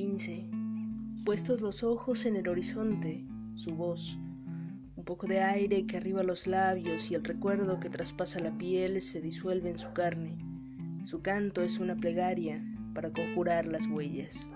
15. Puestos los ojos en el horizonte, su voz, un poco de aire que arriba los labios y el recuerdo que traspasa la piel se disuelve en su carne. Su canto es una plegaria para conjurar las huellas.